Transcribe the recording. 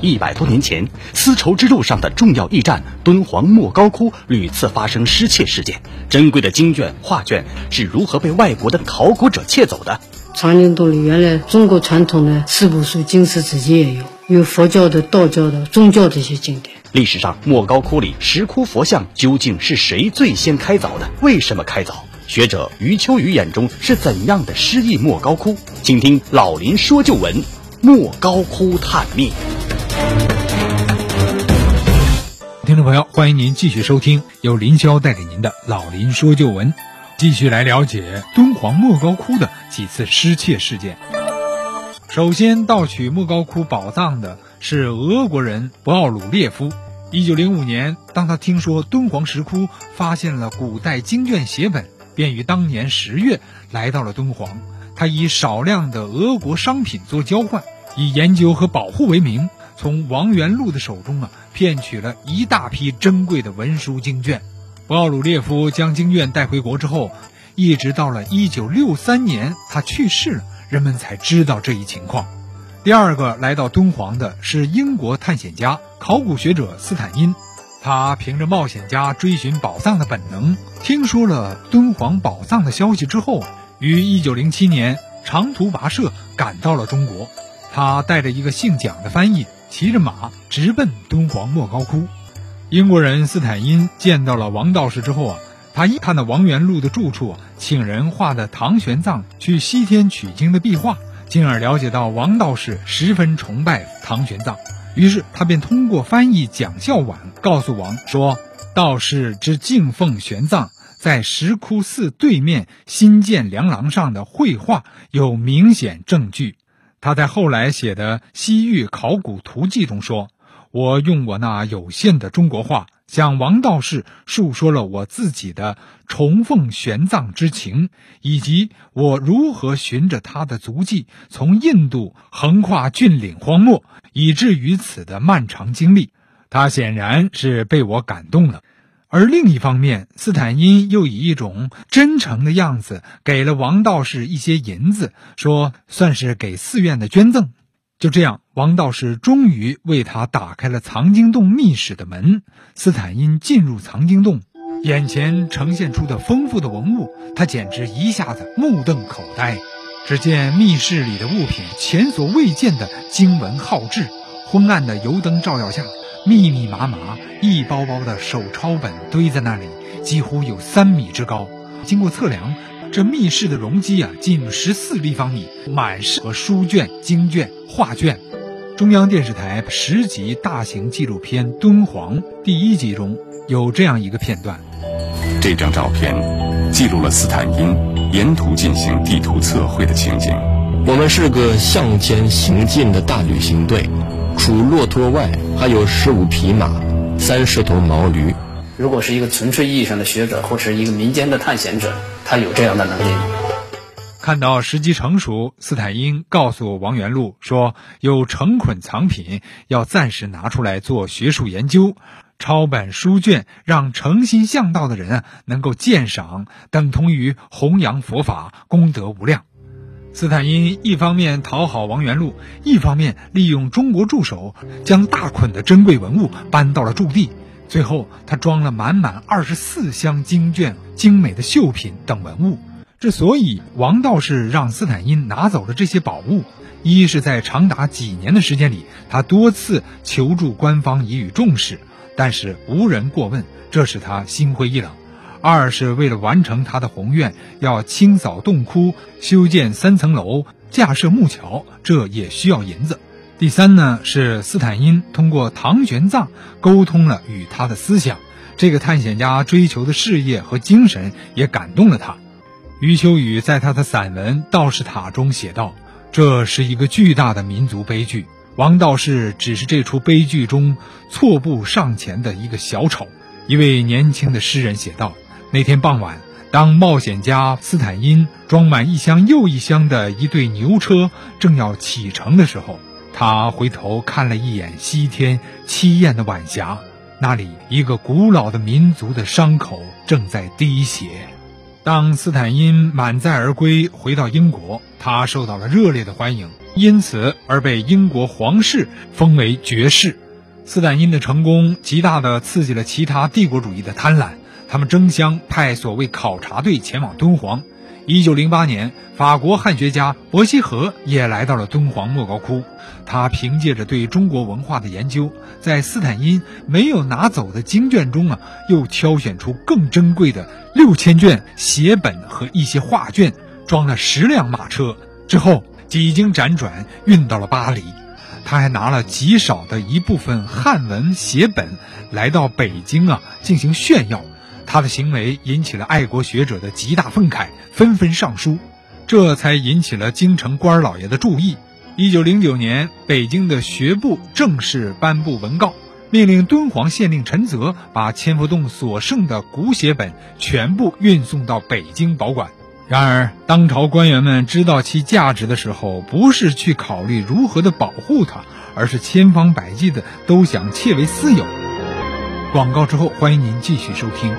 一百多年前，丝绸之路上的重要驿站敦煌莫高窟屡次发生失窃事件，珍贵的经卷、画卷是如何被外国的考古者窃走的？藏经洞里原来中国传统的四部书经史自己也有，有佛教的、道教的、宗教这些经典。历史上莫高窟里石窟佛像究竟是谁最先开凿的？为什么开凿？学者余秋雨眼中是怎样的诗意莫高窟？请听老林说旧闻，莫高窟探秘。听众朋友，欢迎您继续收听由林霄带给您的老林说旧闻，继续来了解敦煌莫高窟的几次失窃事件。首先盗取莫高窟宝藏的是俄国人博奥鲁列夫。一九零五年，当他听说敦煌石窟发现了古代经卷写本，便于当年十月来到了敦煌。他以少量的俄国商品做交换，以研究和保护为名。从王元禄的手中啊，骗取了一大批珍贵的文书经卷。博奥鲁列夫将经卷带回国之后，一直到了一九六三年他去世了，人们才知道这一情况。第二个来到敦煌的是英国探险家、考古学者斯坦因，他凭着冒险家追寻宝藏的本能，听说了敦煌宝藏的消息之后，于一九零七年长途跋涉赶到了中国。他带着一个姓蒋的翻译。骑着马直奔敦煌莫高窟。英国人斯坦因见到了王道士之后啊，他一看到王元禄的住处，请人画的唐玄奘去西天取经的壁画，进而了解到王道士十分崇拜唐玄奘。于是他便通过翻译蒋孝婉告诉王说：“道士之敬奉玄奘，在石窟寺对面新建梁廊上的绘画有明显证据。”他在后来写的《西域考古图记》中说：“我用我那有限的中国话，向王道士述说了我自己的崇奉玄奘之情，以及我如何循着他的足迹，从印度横跨峻岭荒漠，以至于此的漫长经历。他显然是被我感动了。”而另一方面，斯坦因又以一种真诚的样子给了王道士一些银子，说算是给寺院的捐赠。就这样，王道士终于为他打开了藏经洞密室的门。斯坦因进入藏经洞，眼前呈现出的丰富的文物，他简直一下子目瞪口呆。只见密室里的物品前所未见的经文浩志，昏暗的油灯照耀下。密密麻麻，一包包的手抄本堆在那里，几乎有三米之高。经过测量，这密室的容积啊，近十四立方米，满是和书卷、经卷、画卷。中央电视台十集大型纪录片《敦煌》第一集中有这样一个片段。这张照片记录了斯坦因沿途进行地图测绘的情景。我们是个向前行进的大旅行队。除骆驼外，还有十五匹马，三十头毛驴。如果是一个纯粹意义上的学者，或者是一个民间的探险者，他有这样的能力。看到时机成熟，斯坦因告诉王元禄说，有成捆藏品要暂时拿出来做学术研究，抄本书卷，让诚心向道的人啊能够鉴赏，等同于弘扬佛法，功德无量。斯坦因一方面讨好王元禄，一方面利用中国助手，将大捆的珍贵文物搬到了驻地。最后，他装了满满二十四箱经卷、精美的绣品等文物。之所以王道士让斯坦因拿走了这些宝物，一是在长达几年的时间里，他多次求助官方以予重视，但是无人过问，这使他心灰意冷。二是为了完成他的宏愿，要清扫洞窟、修建三层楼、架设木桥，这也需要银子。第三呢，是斯坦因通过唐玄奘沟通了与他的思想，这个探险家追求的事业和精神也感动了他。余秋雨在他的散文《道士塔》中写道：“这是一个巨大的民族悲剧，王道士只是这出悲剧中错步上前的一个小丑。”一位年轻的诗人写道。那天傍晚，当冒险家斯坦因装满一箱又一箱的一对牛车正要启程的时候，他回头看了一眼西天凄艳的晚霞，那里一个古老的民族的伤口正在滴血。当斯坦因满载而归，回到英国，他受到了热烈的欢迎。因此而被英国皇室封为爵士。斯坦因的成功极大地刺激了其他帝国主义的贪婪，他们争相派所谓考察队前往敦煌。一九零八年，法国汉学家伯希和也来到了敦煌莫高窟。他凭借着对中国文化的研究，在斯坦因没有拿走的经卷中啊，又挑选出更珍贵的六千卷写本和一些画卷，装了十辆马车，之后几经辗转运到了巴黎。他还拿了极少的一部分汉文写本来到北京啊进行炫耀，他的行为引起了爱国学者的极大愤慨，纷纷上书，这才引起了京城官老爷的注意。一九零九年，北京的学部正式颁布文告，命令敦煌县令陈泽把千佛洞所剩的古写本全部运送到北京保管。然而，当朝官员们知道其价值的时候，不是去考虑如何的保护它，而是千方百计的都想窃为私有。广告之后，欢迎您继续收听。